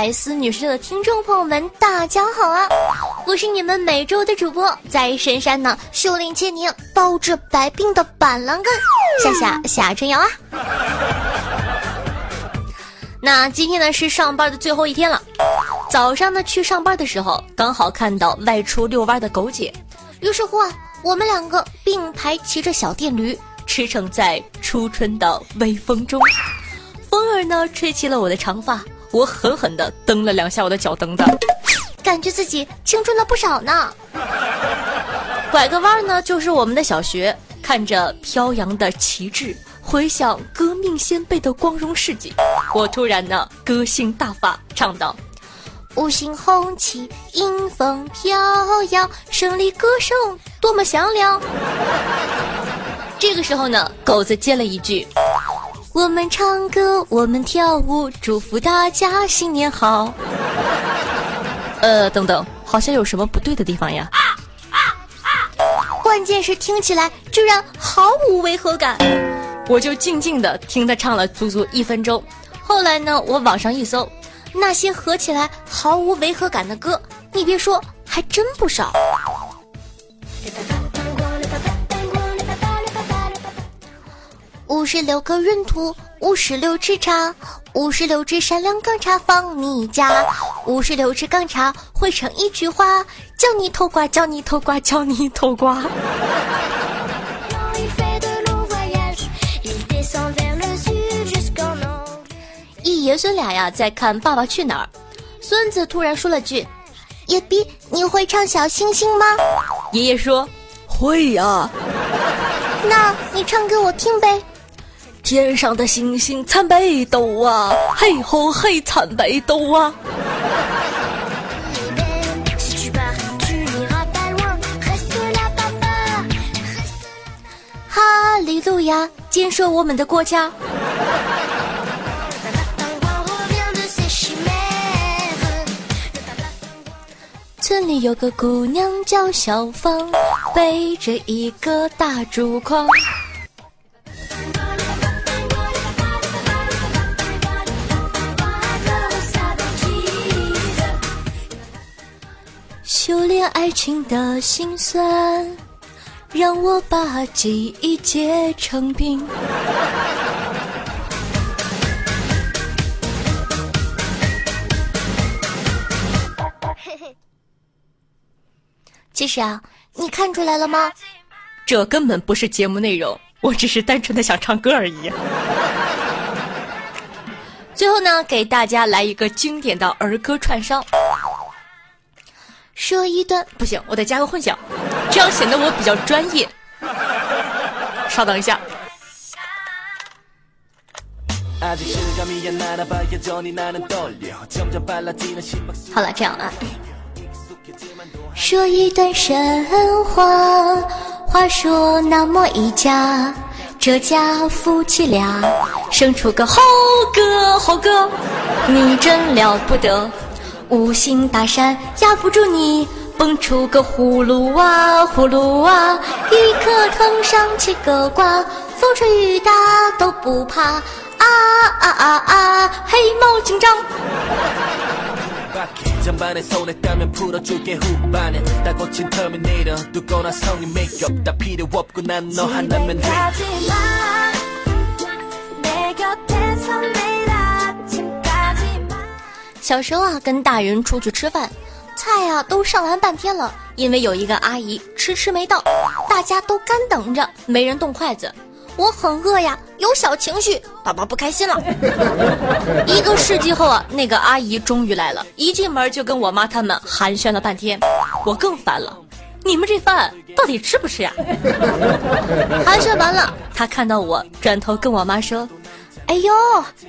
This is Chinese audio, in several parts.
百思女士的听众朋友们，大家好啊！我是你们每周的主播，在深山呢修炼千年、包治百病的板蓝根夏夏夏春瑶啊。那今天呢是上班的最后一天了，早上呢去上班的时候，刚好看到外出遛弯的狗姐，于是乎啊，我们两个并排骑着小电驴，驰骋在初春的微风中，风儿呢吹起了我的长发。我狠狠地蹬了两下我的脚蹬子，感觉自己青春了不少呢。拐个弯呢，就是我们的小学。看着飘扬的旗帜，回想革命先辈的光荣事迹，我突然呢歌兴大发，唱道：“五星红旗迎风飘扬，胜利歌声多么响亮。”这个时候呢，狗子接了一句。我们唱歌，我们跳舞，祝福大家新年好。呃，等等，好像有什么不对的地方呀？关键是听起来居然毫无违和感，我就静静的听他唱了足足一分钟。后来呢，我网上一搜，那些合起来毫无违和感的歌，你别说，还真不少。五十六个闰土，五十六支茶，五十六支闪亮钢叉放你家，五十六支钢叉汇成一句话：叫你偷瓜，叫你偷瓜，叫你偷瓜。一爷孙俩呀在看《爸爸去哪儿》，孙子突然说了句：“爷比，你会唱小星星吗？”爷爷说：“会呀。”那你唱给我听呗。天上的星星参北斗啊，嘿吼嘿参北斗啊！哈利路亚，建设我们的国家。村里有个姑娘叫小芳，背着一个大竹筐。爱情的心酸，让我把记忆结成冰。其实啊，你看出来了吗？这根本不是节目内容，我只是单纯的想唱歌而已。最后呢，给大家来一个经典的儿歌串烧。说一段不行，我得加个混响，这样显得我比较专业。稍等一下。好了，这样啊。说一段神话，话说那么一家，这家夫妻俩生出个猴哥猴哥，你真了不得。五行大山压不住你，蹦出个葫芦娃，葫芦娃，一棵藤上七个瓜，风吹雨打都不怕，啊啊啊啊，黑猫警长。小时候啊，跟大人出去吃饭，菜啊都上完半天了，因为有一个阿姨迟迟没到，大家都干等着，没人动筷子。我很饿呀，有小情绪，宝宝不开心了。一个世纪后啊，那个阿姨终于来了，一进门就跟我妈他们寒暄了半天，我更烦了，你们这饭到底吃不吃呀？寒暄完了，她看到我，转头跟我妈说。哎呦，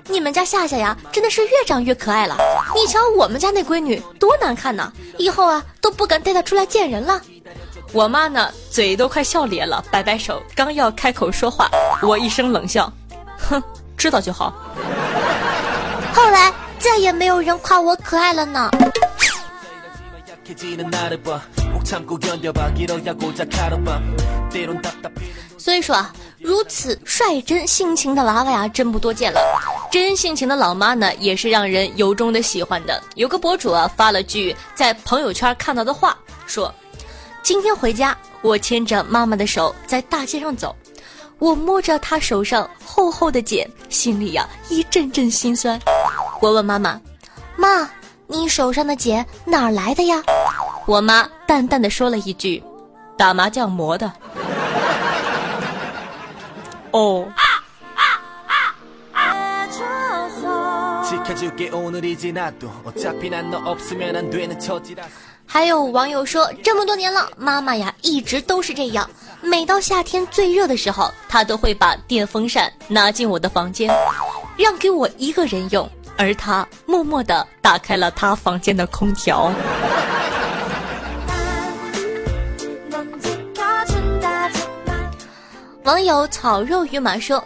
你们家夏夏呀，真的是越长越可爱了。你瞧我们家那闺女多难看呐，以后啊都不敢带她出来见人了。我妈呢，嘴都快笑咧了，摆摆手，刚要开口说话，我一声冷笑，哼，知道就好。后来再也没有人夸我可爱了呢。所以说啊，如此率真性情的娃娃呀，真不多见了。真性情的老妈呢，也是让人由衷的喜欢的。有个博主啊，发了句在朋友圈看到的话，说：“今天回家，我牵着妈妈的手在大街上走，我摸着她手上厚厚的茧，心里呀一阵阵心酸。我问妈妈：妈，你手上的茧哪儿来的呀？我妈淡淡的说了一句：打麻将磨的。”哦。还有网友说，这么多年了，妈妈呀一直都是这样。每到夏天最热的时候，她都会把电风扇拿进我的房间，让给我一个人用，而她默默的打开了她房间的空调。网友草肉鱼马说：“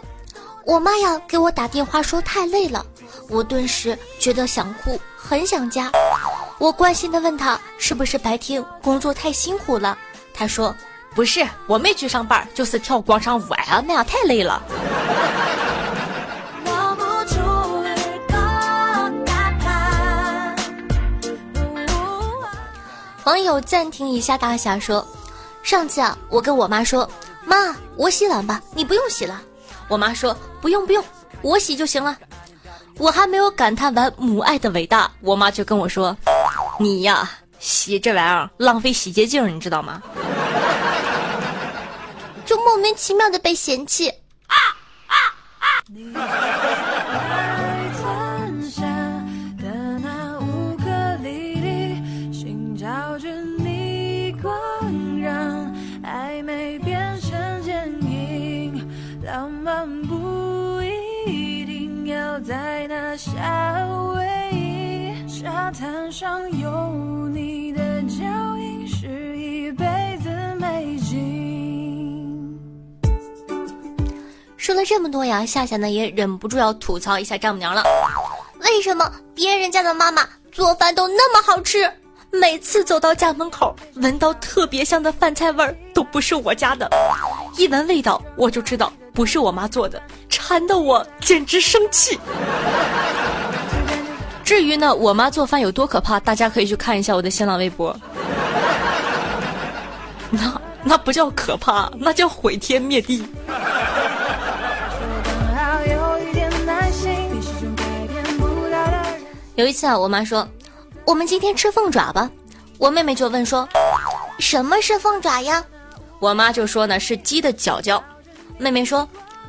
我妈呀，给我打电话说太累了，我顿时觉得想哭，很想家。我关心的问她是不是白天工作太辛苦了，她说不是，我没去上班，就是跳广场舞哎呀，那样太累了。”网友暂停一下，大侠说：“上次啊，我跟我妈说。”妈，我洗碗吧，你不用洗了。我妈说不用不用，我洗就行了。我还没有感叹完母爱的伟大，我妈就跟我说：“你呀，洗这玩意儿浪费洗洁精，你知道吗？”就莫名其妙的被嫌弃。啊啊啊！上有你的脚印，是一辈子美景。说了这么多呀，夏夏呢也忍不住要吐槽一下丈母娘了。为什么别人家的妈妈做饭都那么好吃？每次走到家门口，闻到特别香的饭菜味儿，都不是我家的。一闻味道，我就知道不是我妈做的，馋的我简直生气。至于呢，我妈做饭有多可怕，大家可以去看一下我的新浪微博。那那不叫可怕，那叫毁天灭地。有一次啊，我妈说：“我们今天吃凤爪吧。”我妹妹就问说：“什么是凤爪呀？”我妈就说呢是鸡的脚脚。妹妹说：“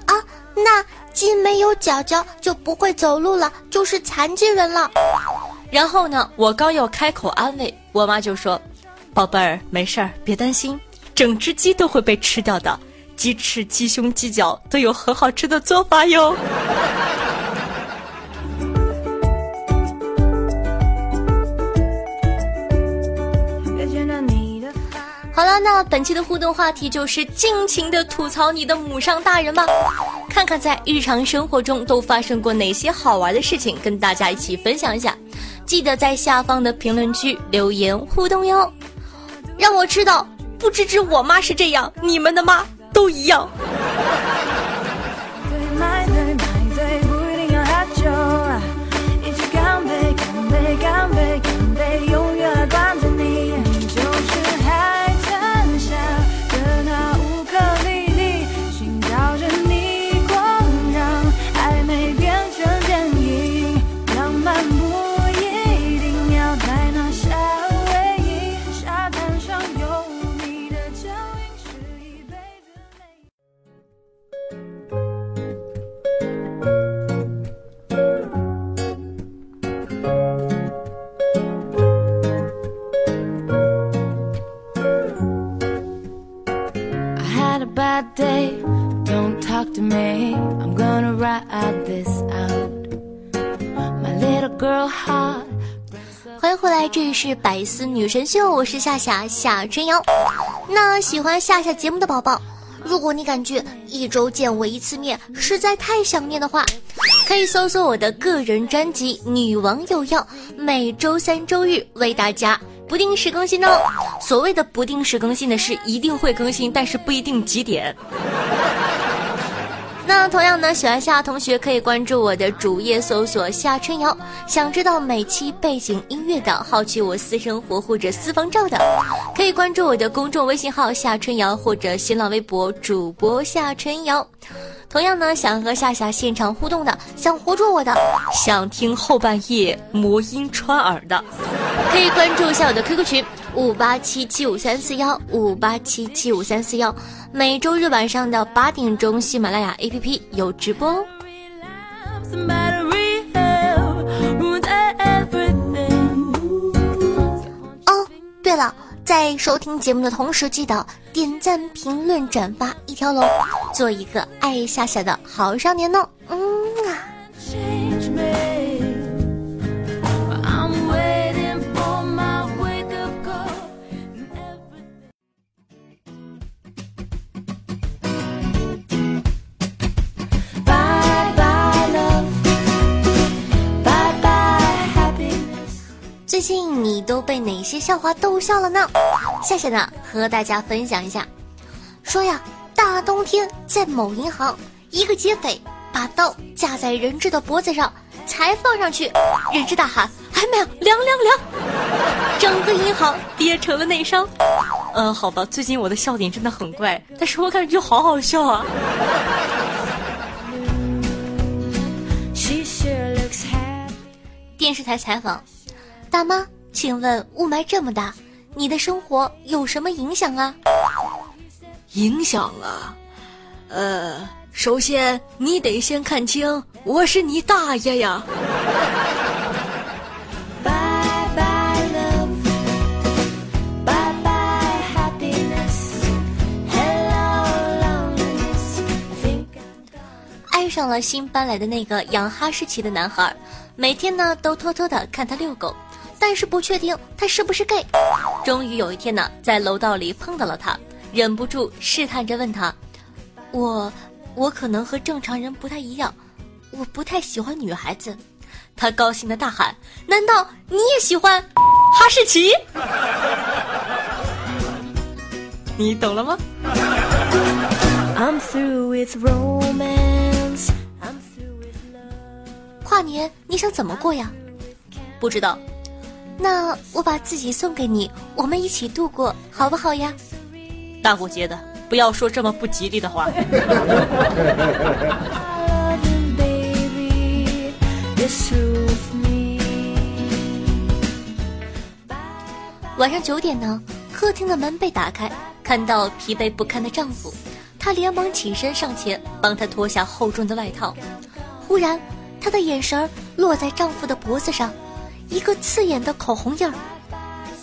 啊，那。”鸡没有脚脚就不会走路了，就是残疾人了。然后呢，我刚要开口安慰，我妈就说：“宝贝儿，没事儿，别担心，整只鸡都会被吃掉的。鸡翅、鸡胸、鸡脚都有很好吃的做法哟。”好了，那本期的互动话题就是尽情的吐槽你的母上大人吧，看看在日常生活中都发生过哪些好玩的事情，跟大家一起分享一下。记得在下方的评论区留言互动哟，让我知道，不只只我妈是这样，你们的妈都一样。是百思女神秀，我是夏夏夏春瑶。那喜欢夏夏节目的宝宝，如果你感觉一周见我一次面实在太想念的话，可以搜索我的个人专辑《女王有药》，每周三、周日为大家不定时更新哦。所谓的不定时更新的是一定会更新，但是不一定几点。那同样呢，喜欢夏同学可以关注我的主页，搜索夏春瑶。想知道每期背景音乐的，好奇我私生活或者私房照的，可以关注我的公众微信号夏春瑶或者新浪微博主播夏春瑶。同样呢，想和夏夏现场互动的，想活捉我的，想听后半夜魔音穿耳的，可以关注一下我的 QQ 群五八七七五三四幺五八七七五三四幺。每周日晚上的八点钟，喜马拉雅 APP 有直播哦。哦，对了，在收听节目的同时，记得点赞、评论、转发一条龙，做一个爱夏夏的好少年哦。嗯最近你都被哪些笑话逗笑了呢？夏夏呢和大家分享一下，说呀，大冬天在某银行，一个劫匪把刀架在人质的脖子上，才放上去，人质大喊：“还没有凉凉凉！”整个银行跌成了内伤。嗯，好吧，最近我的笑点真的很怪，但是我感觉好好笑啊。电视台采访。大妈，请问雾霾这么大，你的生活有什么影响啊？影响啊，呃，首先你得先看清，我是你大爷呀。爱上了新搬来的那个养哈士奇的男孩，每天呢都偷偷的看他遛狗。但是不确定他是不是 gay。终于有一天呢，在楼道里碰到了他，忍不住试探着问他：“我，我可能和正常人不太一样，我不太喜欢女孩子。”他高兴的大喊：“难道你也喜欢哈士奇？你懂了吗？”跨年你想怎么过呀？不知道。那我把自己送给你，我们一起度过，好不好呀？大过节的，不要说这么不吉利的话。晚上九点呢，客厅的门被打开，看到疲惫不堪的丈夫，她连忙起身上前帮他脱下厚重的外套。忽然，她的眼神落在丈夫的脖子上。一个刺眼的口红印儿，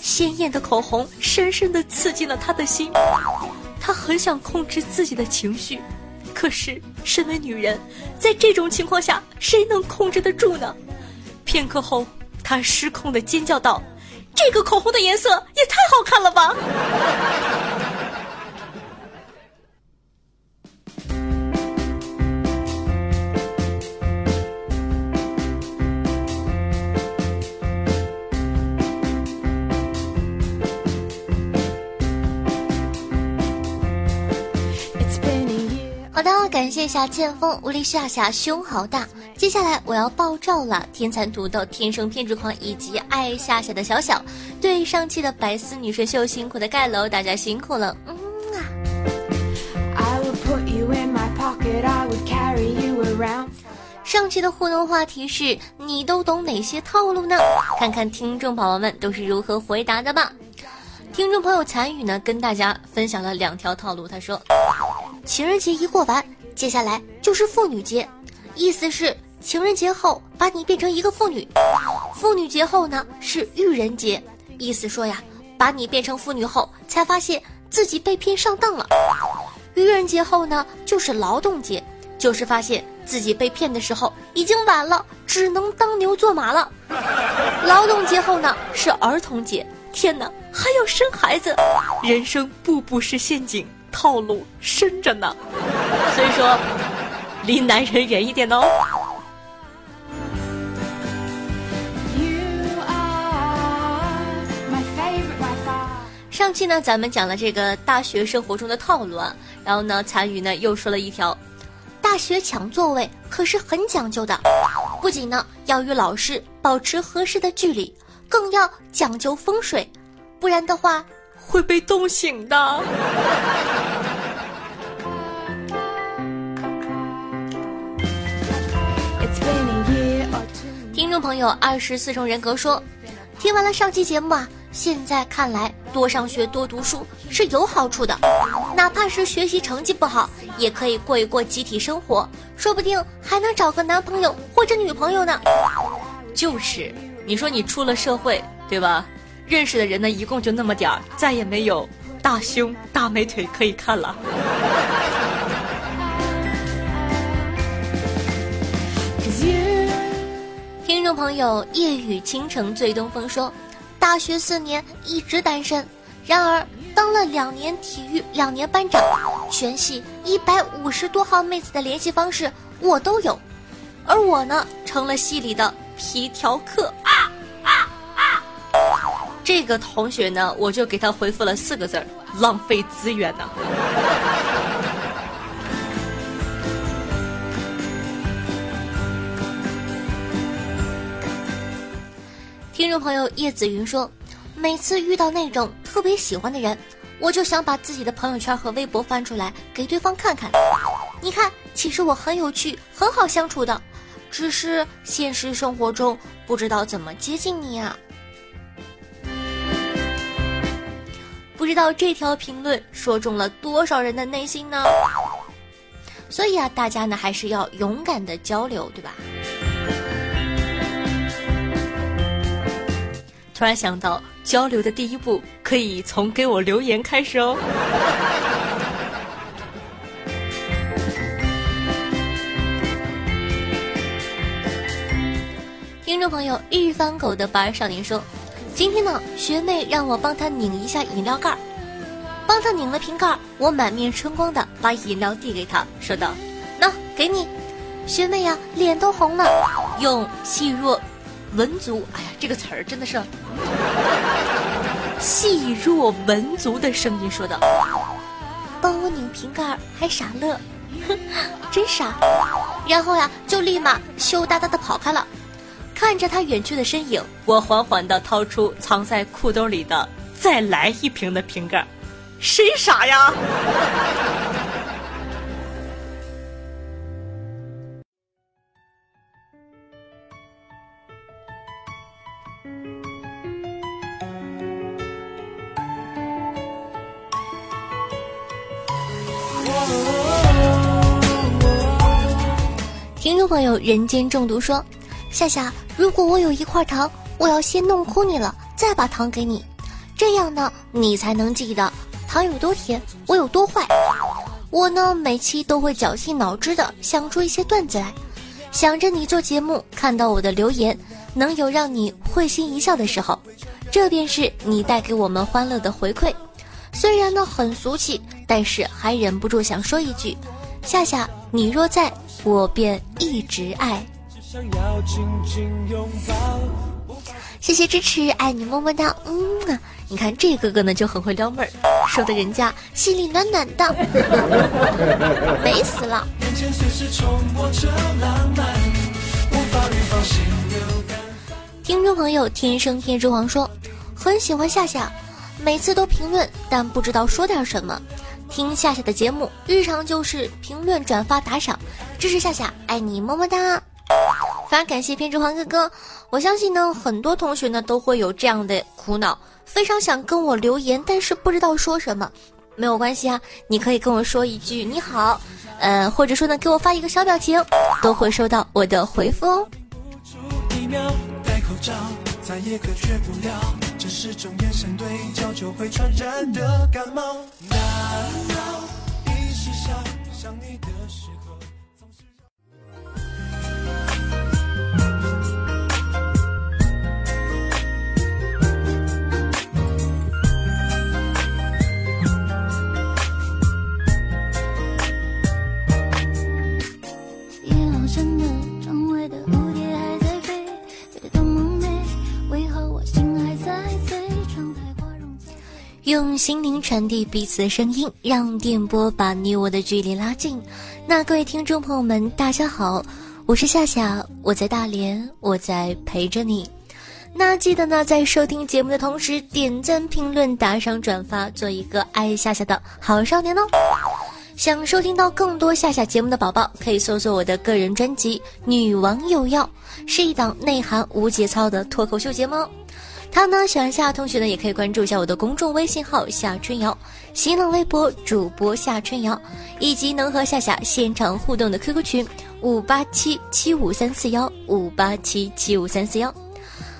鲜艳的口红深深地刺进了他的心。他很想控制自己的情绪，可是身为女人，在这种情况下，谁能控制得住呢？片刻后，他失控地尖叫道：“这个口红的颜色也太好看了吧！”感谢一下剑锋无力下下胸好大。接下来我要爆照了，天蚕土豆、天生偏执狂以及爱夏夏的小小，对上期的白丝女神秀辛苦的盖楼，大家辛苦了，嗯啊。上期的互动话题是你都懂哪些套路呢？看看听众宝宝们都是如何回答的吧。听众朋友参与呢，跟大家分享了两条套路。他说，情人节一过完。接下来就是妇女节，意思是情人节后把你变成一个妇女；妇女节后呢是育人节，意思说呀，把你变成妇女后才发现自己被骗上当了；愚人节后呢就是劳动节，就是发现自己被骗的时候已经晚了，只能当牛做马了。劳动节后呢是儿童节，天哪，还要生孩子，人生步步是陷阱，套路深着呢。所以说，离男人远一点哦。上期呢，咱们讲了这个大学生活中的套路啊，然后呢，残余呢又说了一条，大学抢座位可是很讲究的，不仅呢要与老师保持合适的距离，更要讲究风水，不然的话会被冻醒的。听众朋友，二十四重人格说，听完了上期节目啊。现在看来，多上学多读书是有好处的，哪怕是学习成绩不好，也可以过一过集体生活，说不定还能找个男朋友或者女朋友呢。就是，你说你出了社会，对吧？认识的人呢，一共就那么点儿，再也没有大胸大美腿可以看了。听众朋友，夜雨倾城醉东风说。大学四年一直单身，然而当了两年体育两年班长，全系一百五十多号妹子的联系方式我都有，而我呢成了系里的皮条客。这个同学呢，我就给他回复了四个字儿：浪费资源呢。听众朋友叶子云说：“每次遇到那种特别喜欢的人，我就想把自己的朋友圈和微博翻出来给对方看看。你看，其实我很有趣，很好相处的，只是现实生活中不知道怎么接近你啊。不知道这条评论说中了多少人的内心呢？所以啊，大家呢还是要勇敢的交流，对吧？”突然想到，交流的第一步可以从给我留言开始哦。听众朋友，日方狗的八少年说：“今天呢，学妹让我帮她拧一下饮料盖儿，帮她拧了瓶盖儿，我满面春光的把饮料递给她，说道：‘那给你。’学妹呀，脸都红了，用细若。”文足，哎呀，这个词儿真的是 细若文足的声音说道。帮我拧瓶盖还傻乐，哼，真傻。然后呀，就立马羞答答的跑开了。看着他远去的身影，我缓缓的掏出藏在裤兜里的再来一瓶的瓶盖。谁傻呀？听众朋友，人间中毒说：“夏夏，如果我有一块糖，我要先弄哭你了，再把糖给你，这样呢，你才能记得糖有多甜，我有多坏。我呢，每期都会绞尽脑汁的想出一些段子来，想着你做节目看到我的留言，能有让你会心一笑的时候，这便是你带给我们欢乐的回馈。虽然呢很俗气，但是还忍不住想说一句：夏夏，你若在。”我便一直爱。谢谢支持，爱你么么哒。嗯啊，你看这哥哥呢就很会撩妹儿，说的人家心里暖暖的，美死了。听众朋友，天生天之王说很喜欢夏夏，每次都评论，但不知道说点什么。听夏夏的节目，日常就是评论、转发、打赏，支持夏夏，爱你么么哒！非常感谢偏执狂哥哥，我相信呢，很多同学呢都会有这样的苦恼，非常想跟我留言，但是不知道说什么，没有关系啊，你可以跟我说一句你好，呃，或者说呢给我发一个小表情，都会收到我的回复哦。再也隔绝不了，这是种眼神对焦就会传染的感冒。用心灵传递彼此的声音，让电波把你我的距离拉近。那各位听众朋友们，大家好，我是夏夏，我在大连，我在陪着你。那记得呢，在收听节目的同时，点赞、评论、打赏、转发，做一个爱夏夏的好少年哦。想收听到更多夏夏节目的宝宝，可以搜索我的个人专辑《女王有药》，是一档内涵无节操的脱口秀节目。他呢，喜欢夏同学呢，也可以关注一下我的公众微信号夏春瑶，新浪微博主播夏春瑶，以及能和夏夏现场互动的 QQ 群五八七七五三四幺五八七七五三四幺。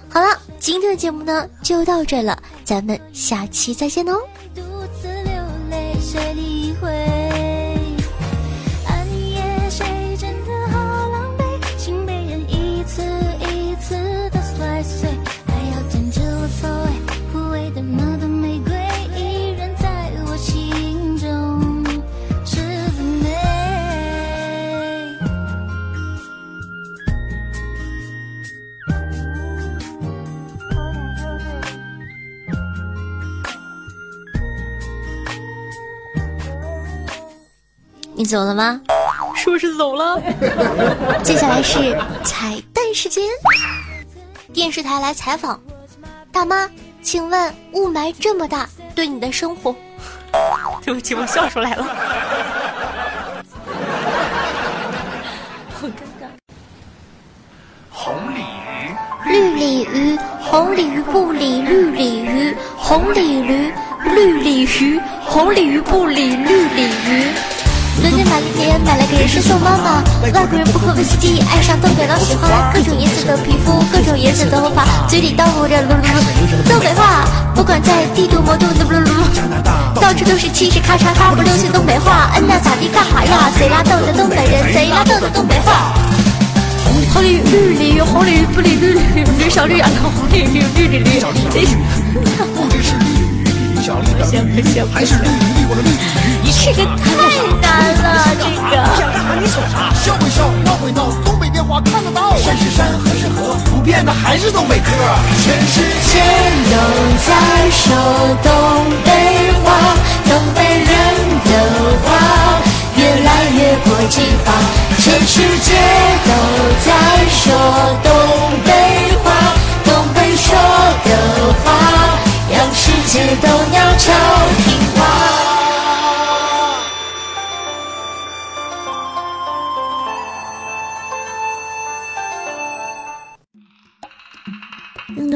好了，今天的节目呢就到这了，咱们下期再见哦。独自流泪，谁理会你走了吗？说是走了。接下来是彩蛋时间。电视台来采访，大妈，请问雾霾这么大，对你的生活？对不起，我笑出来了。好尴尬。红鲤鱼，绿鲤鱼，红鲤鱼不理绿鲤鱼，红鲤鱼，绿鲤鱼，红鲤鱼不理绿鲤鱼。伦敦玛丽莲买了个人参送妈妈，外国人不喝威士忌，爱上东北老喜欢各种颜色的皮肤，各种颜色的头发，嘴里叨咕着噜噜噜东北话，不管在帝都魔都噜噜噜，到处都是气势咔嚓咔，不流行东北话，嗯呐咋地干哈呀？贼拉逗的东北人，贼拉逗的东北话。红鲤鱼绿鲤鱼，红鲤鱼不理绿鲤鱼，绿小绿呀，红鲤鱼绿鲤鱼，不知是绿鲤鱼小绿的绿鱼，还是绿鲤鱼我的绿鲤鱼？这个太难了，这个。想干啥你瞅啥，笑归笑，闹归闹，东北变化看得到。山是山，河是河，不变的还是东北嗑。全世界都在说东北话，东北人的话越来越国际化。全世界都在说东北话，东北说的话让世界都鸟巢